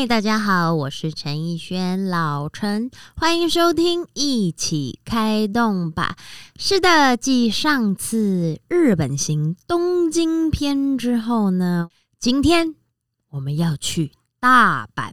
嗨，大家好，我是陈奕轩，老陈，欢迎收听，一起开动吧。是的，继上次日本行东京篇之后呢，今天我们要去大阪。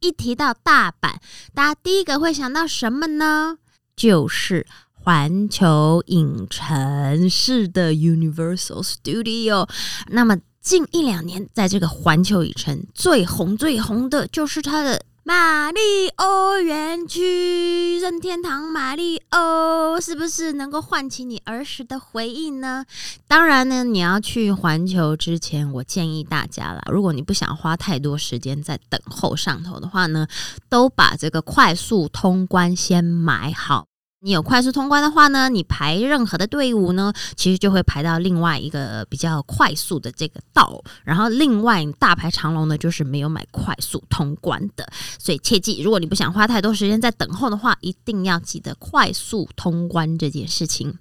一提到大阪，大家第一个会想到什么呢？就是环球影城式的 Universal Studio。那么近一两年，在这个环球影城最红最红的就是它的马里欧园区，任天堂马里欧，是不是能够唤起你儿时的回忆呢？当然呢，你要去环球之前，我建议大家啦，如果你不想花太多时间在等候上头的话呢，都把这个快速通关先买好。你有快速通关的话呢，你排任何的队伍呢，其实就会排到另外一个比较快速的这个道。然后另外大排长龙呢，就是没有买快速通关的。所以切记，如果你不想花太多时间在等候的话，一定要记得快速通关这件事情。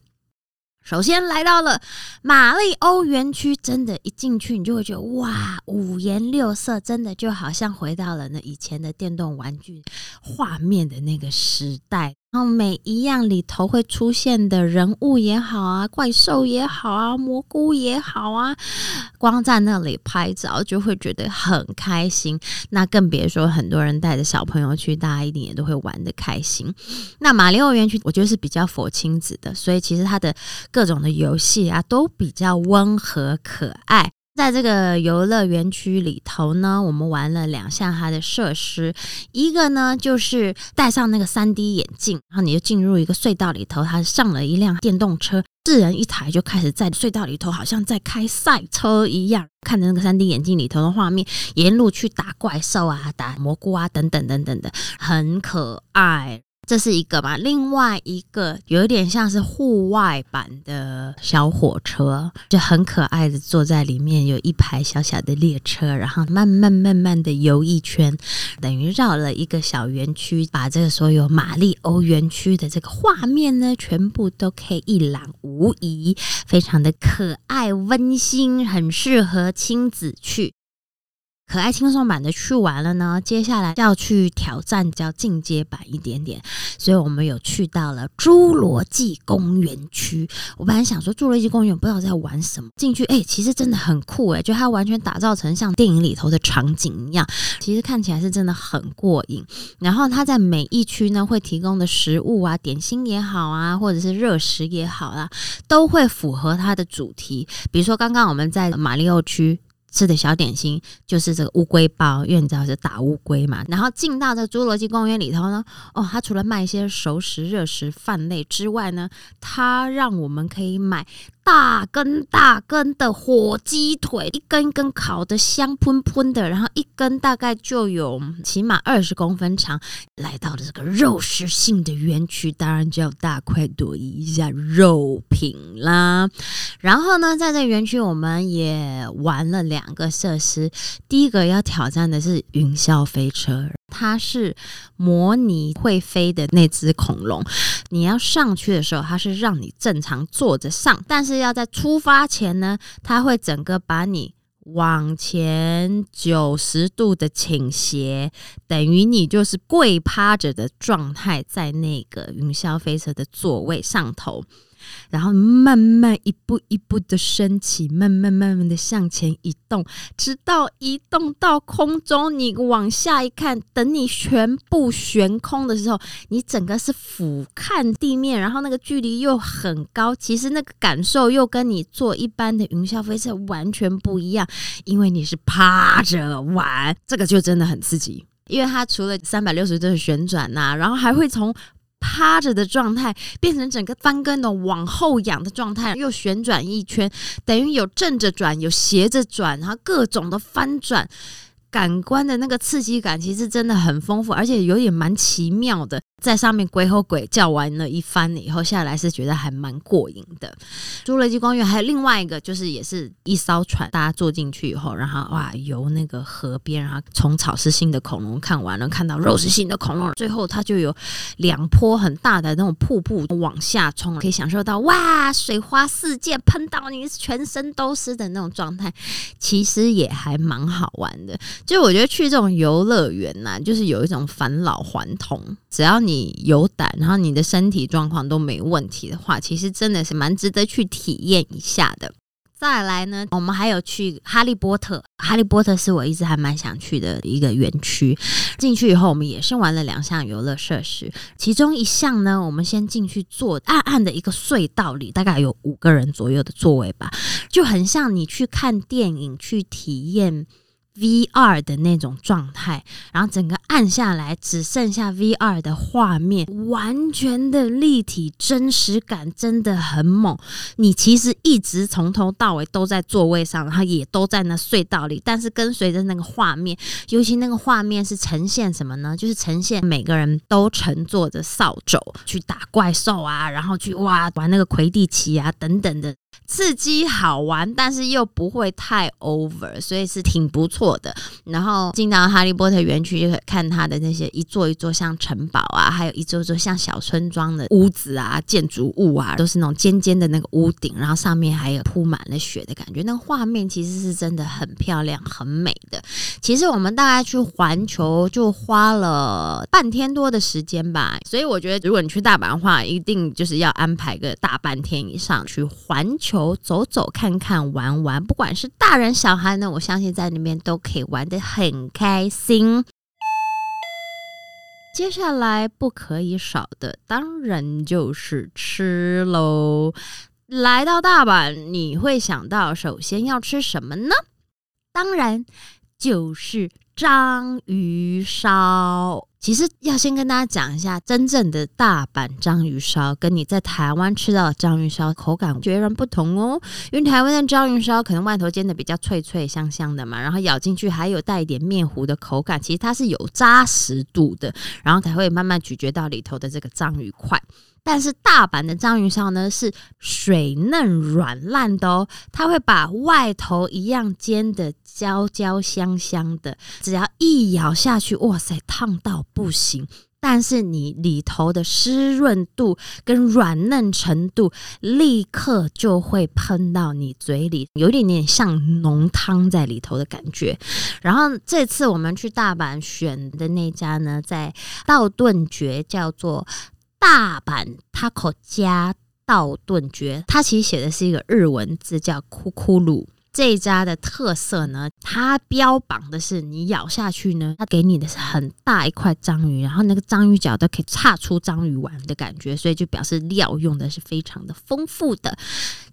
首先来到了马里欧园区，真的，一进去你就会觉得哇，五颜六色，真的就好像回到了那以前的电动玩具画面的那个时代。然后每一样里头会出现的人物也好啊，怪兽也好啊，蘑菇也好啊，光在那里拍照就会觉得很开心。那更别说很多人带着小朋友去，大家一定也都会玩的开心。那马里奥园区我觉得是比较佛亲子的，所以其实它的各种的游戏啊都比较温和可爱。在这个游乐园区里头呢，我们玩了两项它的设施，一个呢就是戴上那个三 D 眼镜，然后你就进入一个隧道里头，它上了一辆电动车，四人一台就开始在隧道里头，好像在开赛车一样，看着那个三 D 眼镜里头的画面，沿路去打怪兽啊、打蘑菇啊等等等等的，很可爱。这是一个嘛，另外一个有点像是户外版的小火车，就很可爱的坐在里面，有一排小小的列车，然后慢慢慢慢的游一圈，等于绕了一个小园区，把这个所有玛丽欧园区的这个画面呢，全部都可以一览无遗，非常的可爱温馨，很适合亲子去。可爱轻松版的去完了呢，接下来要去挑战叫进阶版一点点，所以我们有去到了侏罗纪公园区。我本来想说侏罗纪公园不知道在玩什么，进去哎，其实真的很酷哎，就它完全打造成像电影里头的场景一样，其实看起来是真的很过瘾。然后它在每一区呢会提供的食物啊，点心也好啊，或者是热食也好啊，都会符合它的主题。比如说刚刚我们在马里奥区。吃的小点心就是这个乌龟包，因为你知道是打乌龟嘛。然后进到这侏罗纪公园里头呢，哦，它除了卖一些熟食、热食、饭类之外呢，它让我们可以买。大根大根的火鸡腿，一根一根烤的香喷喷的，然后一根大概就有起码二十公分长。来到了这个肉食性的园区，当然就要大快朵颐一下肉品啦。然后呢，在这园区我们也玩了两个设施，第一个要挑战的是云霄飞车。它是模拟会飞的那只恐龙，你要上去的时候，它是让你正常坐着上，但是要在出发前呢，它会整个把你往前九十度的倾斜，等于你就是跪趴着的状态，在那个云霄飞车的座位上头。然后慢慢一步一步的升起，慢慢慢慢的向前移动，直到移动到空中，你往下一看，等你全部悬空的时候，你整个是俯瞰地面，然后那个距离又很高，其实那个感受又跟你坐一般的云霄飞车完全不一样，因为你是趴着玩，这个就真的很刺激，因为它除了三百六十度的旋转呐，然后还会从。趴着的状态变成整个翻跟的往后仰的状态，又旋转一圈，等于有正着转，有斜着转，然后各种的翻转，感官的那个刺激感其实真的很丰富，而且有点蛮奇妙的。在上面鬼吼鬼叫完了一番以后，下来是觉得还蛮过瘾的。侏罗纪公园还有另外一个，就是也是一艘船，大家坐进去以后，然后哇游那个河边，然后从草食性的恐龙看完了，看到肉食性的恐龙，最后它就有两坡很大的那种瀑布往下冲，可以享受到哇水花四溅，喷到你全身都湿的那种状态，其实也还蛮好玩的。就我觉得去这种游乐园呐，就是有一种返老还童，只要你你有胆，然后你的身体状况都没问题的话，其实真的是蛮值得去体验一下的。再来呢，我们还有去哈利波特。哈利波特是我一直还蛮想去的一个园区。进去以后，我们也是玩了两项游乐设施。其中一项呢，我们先进去坐暗暗的一个隧道里，大概有五个人左右的座位吧，就很像你去看电影去体验。V R 的那种状态，然后整个按下来，只剩下 V R 的画面，完全的立体真实感真的很猛。你其实一直从头到尾都在座位上，然后也都在那隧道里，但是跟随着那个画面，尤其那个画面是呈现什么呢？就是呈现每个人都乘坐着扫帚去打怪兽啊，然后去哇玩那个魁地奇啊等等的。刺激好玩，但是又不会太 over，所以是挺不错的。然后进到哈利波特园区，就可以看它的那些一座一座像城堡啊，还有一座座像小村庄的屋子啊、建筑物啊，都是那种尖尖的那个屋顶，然后上面还有铺满了雪的感觉。那个画面其实是真的很漂亮、很美的。其实我们大概去环球就花了半天多的时间吧，所以我觉得如果你去大阪的话，一定就是要安排个大半天以上去环球。走走看看玩玩，不管是大人小孩呢，我相信在那边都可以玩的很开心。接下来不可以少的，当然就是吃喽。来到大阪，你会想到首先要吃什么呢？当然就是章鱼烧。其实要先跟大家讲一下，真正的大阪章鱼烧跟你在台湾吃到的章鱼烧口感截然不同哦。因为台湾的章鱼烧可能外头煎的比较脆脆香香的嘛，然后咬进去还有带一点面糊的口感，其实它是有扎实度的，然后才会慢慢咀嚼到里头的这个章鱼块。但是大阪的章鱼烧呢是水嫩软烂的哦，它会把外头一样煎的焦焦香香的，只要一咬下去，哇塞，烫到不行！但是你里头的湿润度跟软嫩程度，立刻就会喷到你嘴里，有点点像浓汤在里头的感觉。然后这次我们去大阪选的那家呢，在道顿崛，叫做。大阪 taco 加道顿蕨，它其实写的是一个日文字，叫库库鲁。这一家的特色呢，它标榜的是你咬下去呢，它给你的是很大一块章鱼，然后那个章鱼脚都可以叉出章鱼丸的感觉，所以就表示料用的是非常的丰富的。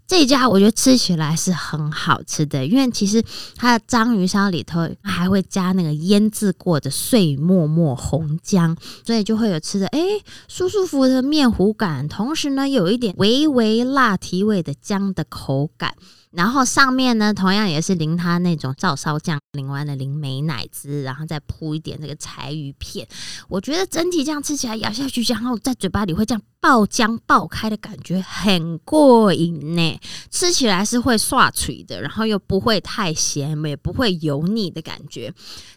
这家我觉得吃起来是很好吃的，因为其实它的章鱼烧里头还会加那个腌制过的碎沫沫红姜，所以就会有吃的哎舒舒服服的面糊感，同时呢有一点微微辣提味的姜的口感。然后上面呢，同样也是淋它那种照烧酱，淋完了淋美奶滋，然后再铺一点这个柴鱼片。我觉得整体这样吃起来，咬下去，然后在嘴巴里会这样爆浆爆开的感觉，很过瘾呢。吃起来是会刷嘴的，然后又不会太咸，也不会油腻的感觉。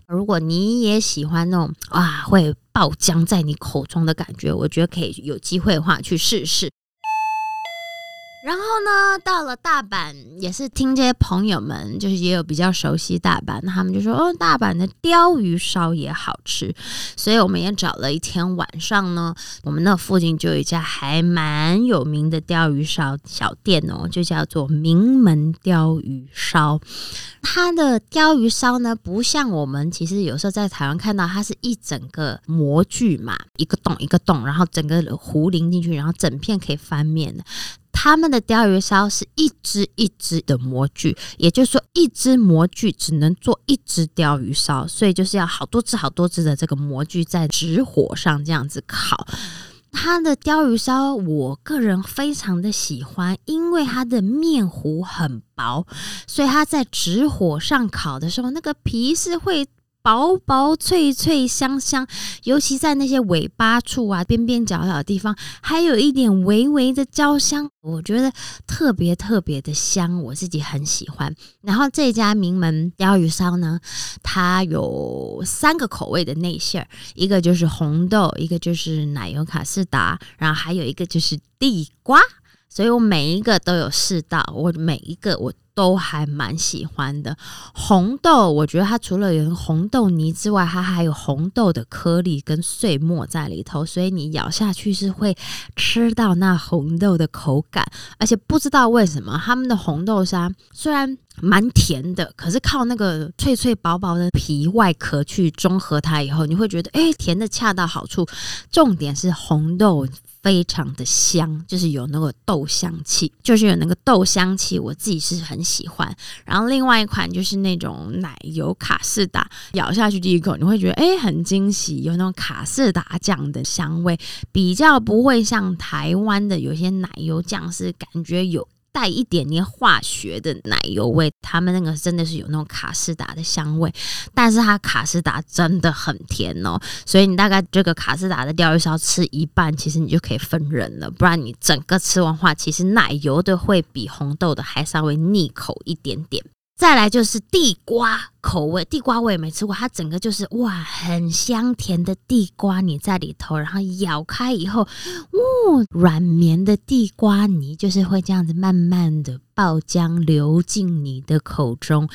如果你也喜欢那种哇会爆浆在你口中的感觉，我觉得可以有机会的话去试试。然后呢，到了大阪也是听这些朋友们，就是也有比较熟悉大阪，他们就说哦，大阪的鲷鱼烧也好吃，所以我们也找了一天晚上呢，我们那附近就有一家还蛮有名的鲷鱼烧小店哦，就叫做名门鲷鱼烧。它的鲷鱼烧呢，不像我们其实有时候在台湾看到，它是一整个模具嘛，一个洞一个洞，然后整个壶淋进去，然后整片可以翻面的。他们的鲷鱼烧是一只一只的模具，也就是说，一只模具只能做一只鲷鱼烧，所以就是要好多只、好多只的这个模具在直火上这样子烤。它的鲷鱼烧，我个人非常的喜欢，因为它的面糊很薄，所以它在直火上烤的时候，那个皮是会。薄薄脆脆香香，尤其在那些尾巴处啊、边边角角的地方，还有一点微微的焦香，我觉得特别特别的香，我自己很喜欢。然后这家名门鲷鱼烧呢，它有三个口味的内馅儿，一个就是红豆，一个就是奶油卡士达，然后还有一个就是地瓜。所以我每一个都有试到，我每一个我都还蛮喜欢的。红豆，我觉得它除了有红豆泥之外，它还有红豆的颗粒跟碎末在里头，所以你咬下去是会吃到那红豆的口感。而且不知道为什么，他们的红豆沙虽然蛮甜的，可是靠那个脆脆薄薄的皮外壳去中和它以后，你会觉得诶，甜的恰到好处。重点是红豆。非常的香，就是有那个豆香气，就是有那个豆香气，我自己是很喜欢。然后另外一款就是那种奶油卡士达，咬下去第一口你会觉得哎很惊喜，有那种卡士达酱的香味，比较不会像台湾的有些奶油酱是感觉有。带一点点化学的奶油味，他们那个真的是有那种卡士达的香味，但是它卡士达真的很甜哦，所以你大概这个卡士达的鲷鱼烧吃一半，其实你就可以分人了，不然你整个吃完话，其实奶油的会比红豆的还稍微腻口一点点。再来就是地瓜口味，地瓜我也没吃过，它整个就是哇，很香甜的地瓜泥在里头，然后咬开以后，哇，软绵的地瓜泥就是会这样子慢慢的爆浆流进你的口中，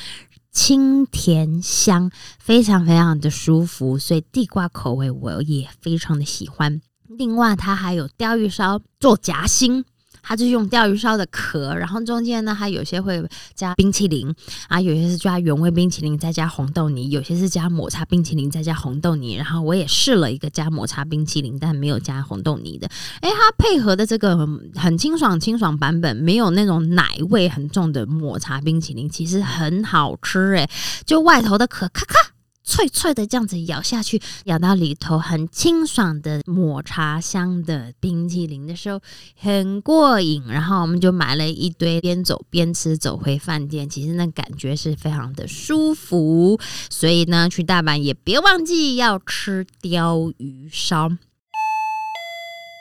清甜香，非常非常的舒服，所以地瓜口味我也非常的喜欢。另外，它还有鲷鱼烧做夹心。它就用钓鱼烧的壳，然后中间呢，它有些会加冰淇淋啊，有些是加原味冰淇淋再加红豆泥，有些是加抹茶冰淇淋再加红豆泥。然后我也试了一个加抹茶冰淇淋但没有加红豆泥的，诶，它配合的这个很清爽清爽版本，没有那种奶味很重的抹茶冰淇淋，其实很好吃诶，就外头的壳咔咔。脆脆的这样子咬下去，咬到里头很清爽的抹茶香的冰淇淋的时候，很过瘾。然后我们就买了一堆，边走边吃，走回饭店。其实那感觉是非常的舒服。所以呢，去大阪也别忘记要吃鲷鱼烧。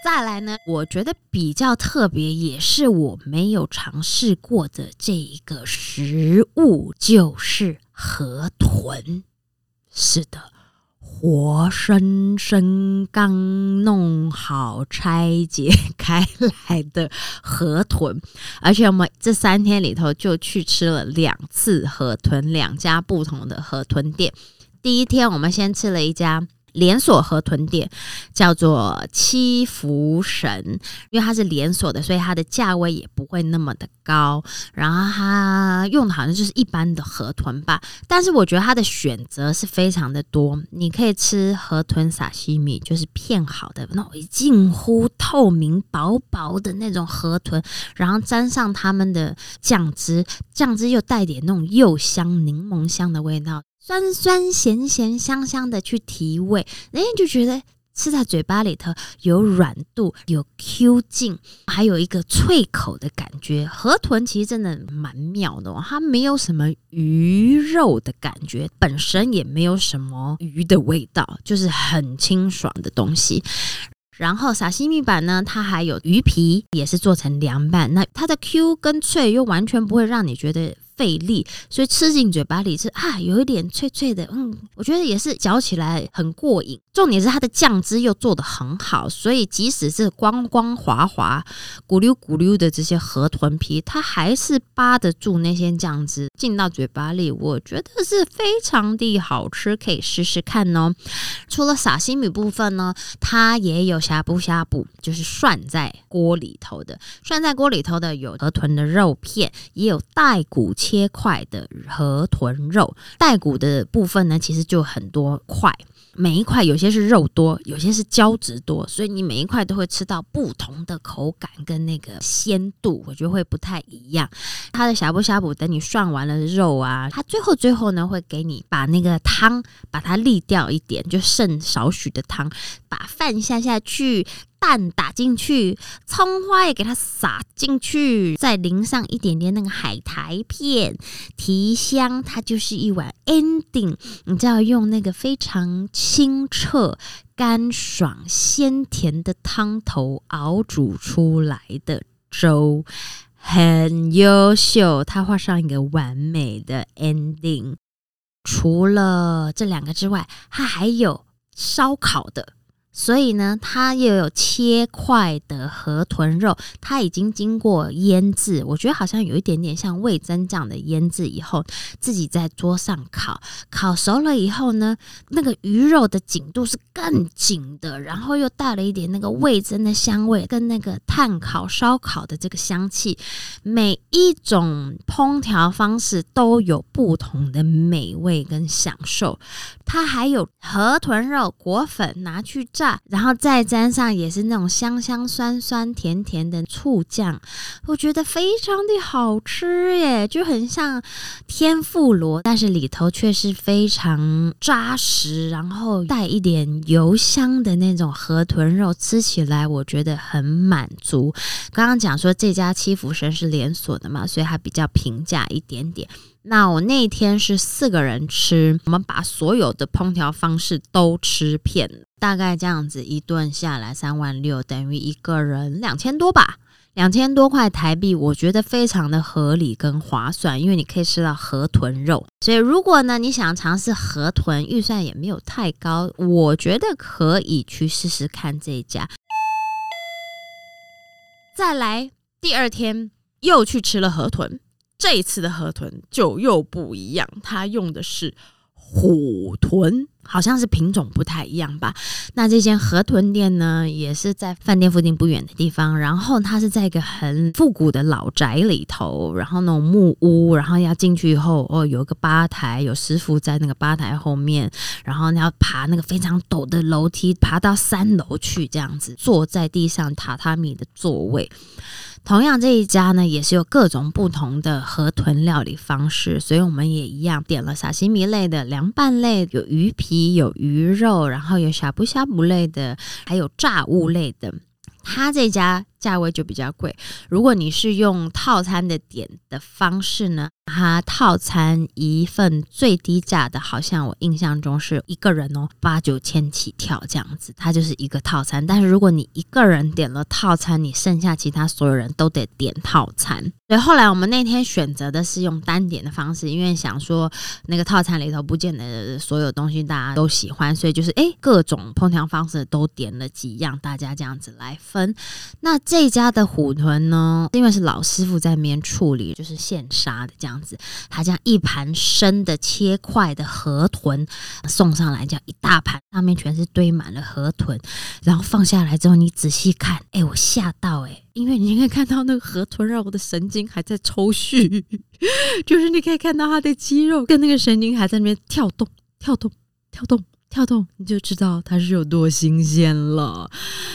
再来呢，我觉得比较特别，也是我没有尝试过的这一个食物，就是河豚。是的，活生生刚弄好拆解开来的河豚，而且我们这三天里头就去吃了两次河豚，两家不同的河豚店。第一天我们先吃了一家。连锁河豚店叫做七福神，因为它是连锁的，所以它的价位也不会那么的高。然后它用的好像就是一般的河豚吧，但是我觉得它的选择是非常的多。你可以吃河豚撒西米，就是片好的那种近乎透明、薄薄的那种河豚，然后沾上他们的酱汁，酱汁又带点那种柚香、柠檬香的味道。酸酸咸咸香香的去提味，人家就觉得吃在嘴巴里头有软度、有 Q 劲，还有一个脆口的感觉。河豚其实真的蛮妙的哦，它没有什么鱼肉的感觉，本身也没有什么鱼的味道，就是很清爽的东西。然后沙西米版呢，它还有鱼皮，也是做成凉拌，那它的 Q 跟脆又完全不会让你觉得。费力，所以吃进嘴巴里是啊，有一点脆脆的，嗯，我觉得也是嚼起来很过瘾。重点是它的酱汁又做的很好，所以即使是光光滑滑、咕溜咕溜的这些河豚皮，它还是扒得住那些酱汁进到嘴巴里，我觉得是非常的好吃，可以试试看哦。除了撒西米部分呢，它也有呷哺呷哺，就是涮在锅里头的，涮在锅里头的有河豚的肉片，也有带骨。切块的河豚肉，带骨的部分呢，其实就很多块。每一块有些是肉多，有些是胶质多，所以你每一块都会吃到不同的口感跟那个鲜度，我觉得会不太一样。它的呷哺呷哺，等你涮完了肉啊，它最后最后呢会给你把那个汤把它沥掉一点，就剩少许的汤，把饭下下去，蛋打进去，葱花也给它撒进去，再淋上一点点那个海苔片，提香，它就是一碗 ending。你知道用那个非常清澈、干爽、鲜甜的汤头熬煮出来的粥。很优秀，他画上一个完美的 ending。除了这两个之外，它还有烧烤的。所以呢，它又有切块的河豚肉，它已经经过腌制，我觉得好像有一点点像味增这样的腌制以后，自己在桌上烤，烤熟了以后呢，那个鱼肉的紧度是更紧的，然后又带了一点那个味增的香味，跟那个炭烤烧烤的这个香气，每一种烹调方式都有不同的美味跟享受。它还有河豚肉裹粉拿去然后再沾上也是那种香香酸酸甜甜的醋酱，我觉得非常的好吃耶，就很像天妇罗，但是里头却是非常扎实，然后带一点油香的那种河豚肉，吃起来我觉得很满足。刚刚讲说这家七福神是连锁的嘛，所以它比较平价一点点。那我那天是四个人吃，我们把所有的烹调方式都吃遍，大概这样子一顿下来三万六，等于一个人两千多吧，两千多块台币，我觉得非常的合理跟划算，因为你可以吃到河豚肉。所以如果呢你想尝试河豚，预算也没有太高，我觉得可以去试试看这一家。再来第二天又去吃了河豚。这一次的河豚就又不一样，它用的是虎豚，好像是品种不太一样吧。那这间河豚店呢，也是在饭店附近不远的地方，然后它是在一个很复古的老宅里头，然后那种木屋，然后要进去以后，哦，有一个吧台，有师傅在那个吧台后面，然后你要爬那个非常陡的楼梯，爬到三楼去，这样子坐在地上榻榻米的座位。同样这一家呢，也是有各种不同的河豚料理方式，所以我们也一样点了沙西米类的、凉拌类，有鱼皮、有鱼肉，然后有呷哺呷哺类的，还有炸物类的。他这家价位就比较贵，如果你是用套餐的点的方式呢？它套餐一份最低价的，好像我印象中是一个人哦，八九千起跳这样子，它就是一个套餐。但是如果你一个人点了套餐，你剩下其他所有人都得点套餐。所以后来我们那天选择的是用单点的方式，因为想说那个套餐里头不见得所有东西大家都喜欢，所以就是诶各种烹调方式都点了几样，大家这样子来分。那这家的虎豚呢，因为是老师傅在那边处理，就是现杀的这样。子，他将一盘生的切块的河豚送上来，这样一大盘，上面全是堆满了河豚，然后放下来之后，你仔细看，哎，我吓到哎，因为你可以看到那个河豚肉的神经还在抽搐，就是你可以看到它的肌肉跟那个神经还在那边跳动、跳动、跳动。跳动，你就知道它是有多新鲜了。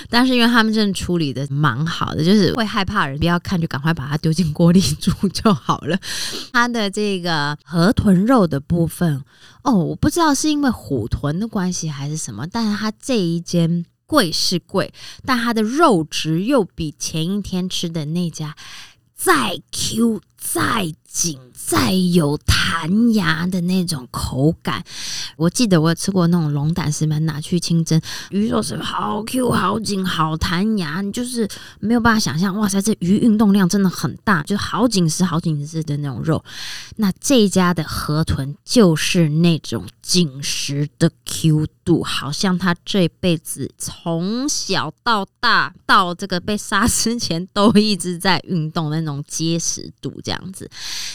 但是因为他们真的处理的蛮好的，就是会害怕人不要看，就赶快把它丢进锅里煮就好了。它的这个河豚肉的部分，哦，我不知道是因为虎豚的关系还是什么，但是它这一间贵是贵，但它的肉质又比前一天吃的那家再 Q 再紧。再有弹牙的那种口感，我记得我有吃过那种龙胆石门拿去清蒸鱼肉是好 Q 好紧好弹牙，你就是没有办法想象，哇塞，这鱼运动量真的很大，就好紧实好紧实的那种肉。那这家的河豚就是那种紧实的 Q 度，好像他这辈子从小到大到这个被杀之前都一直在运动的那种结实度这样子，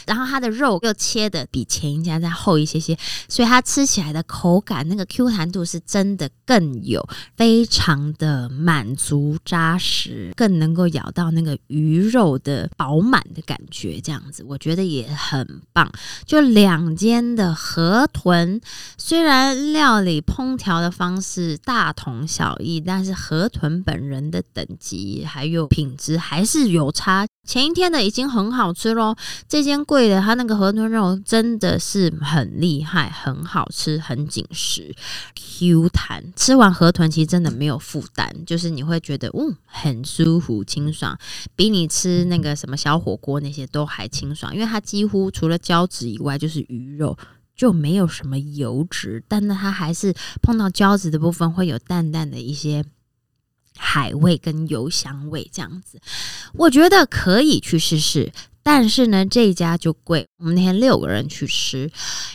然后它的肉又切的比前一家再厚一些些，所以它吃起来的口感那个 Q 弹度是真的更有，非常的满足扎实，更能够咬到那个鱼肉的饱满的感觉，这样子我觉得也很棒。就两间的河豚，虽然料理烹调的方式大同小异，但是河豚本人的等级还有品质还是有差。前一天的已经很好吃喽，这间贵的，它那个河豚肉真的是很厉害，很好吃，很紧实，Q 弹。吃完河豚其实真的没有负担，就是你会觉得，嗯，很舒服、清爽，比你吃那个什么小火锅那些都还清爽，因为它几乎除了胶质以外就是鱼肉，就没有什么油脂，但是它还是碰到胶质的部分会有淡淡的一些。海味跟油香味这样子，我觉得可以去试试。但是呢，这家就贵。我们那天六个人去吃，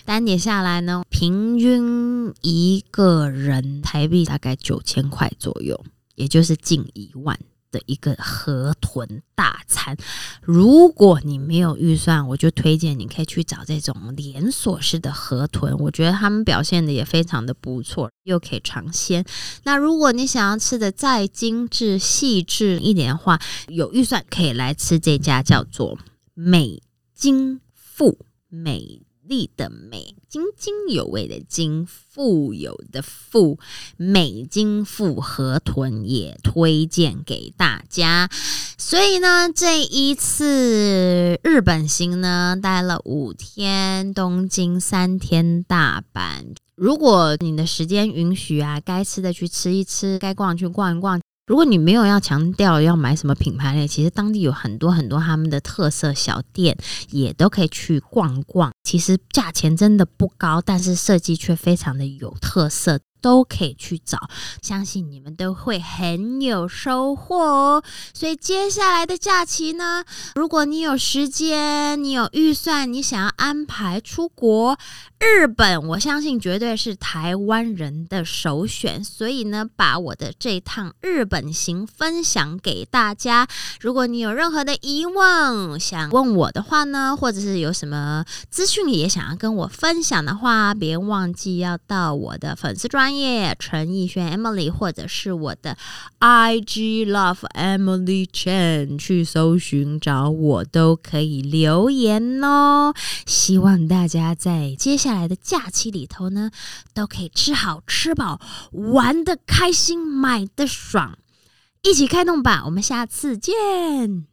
单点下来呢，平均一个人台币大概九千块左右，也就是近一万。的一个河豚大餐，如果你没有预算，我就推荐你可以去找这种连锁式的河豚，我觉得他们表现的也非常的不错，又可以尝鲜。那如果你想要吃的再精致细致一点的话，有预算可以来吃这家叫做美金富美。丽的美，津津有味的津，富有的富，美金富河豚也推荐给大家。所以呢，这一次日本行呢，待了五天，东京三天，大阪。如果你的时间允许啊，该吃的去吃一吃，该逛去逛一逛。如果你没有要强调要买什么品牌类，其实当地有很多很多他们的特色小店，也都可以去逛逛。其实价钱真的不高，但是设计却非常的有特色。都可以去找，相信你们都会很有收获哦。所以接下来的假期呢，如果你有时间，你有预算，你想要安排出国，日本，我相信绝对是台湾人的首选。所以呢，把我的这趟日本行分享给大家。如果你有任何的疑问想问我的话呢，或者是有什么资讯也想要跟我分享的话，别忘记要到我的粉丝专。业陈奕轩 Emily，或者是我的 IG Love Emily Chen 去搜寻找我都可以留言哦。希望大家在接下下来的假期里头呢，都可以吃好吃饱，玩的开心，买的爽，一起开动吧！我们下次见。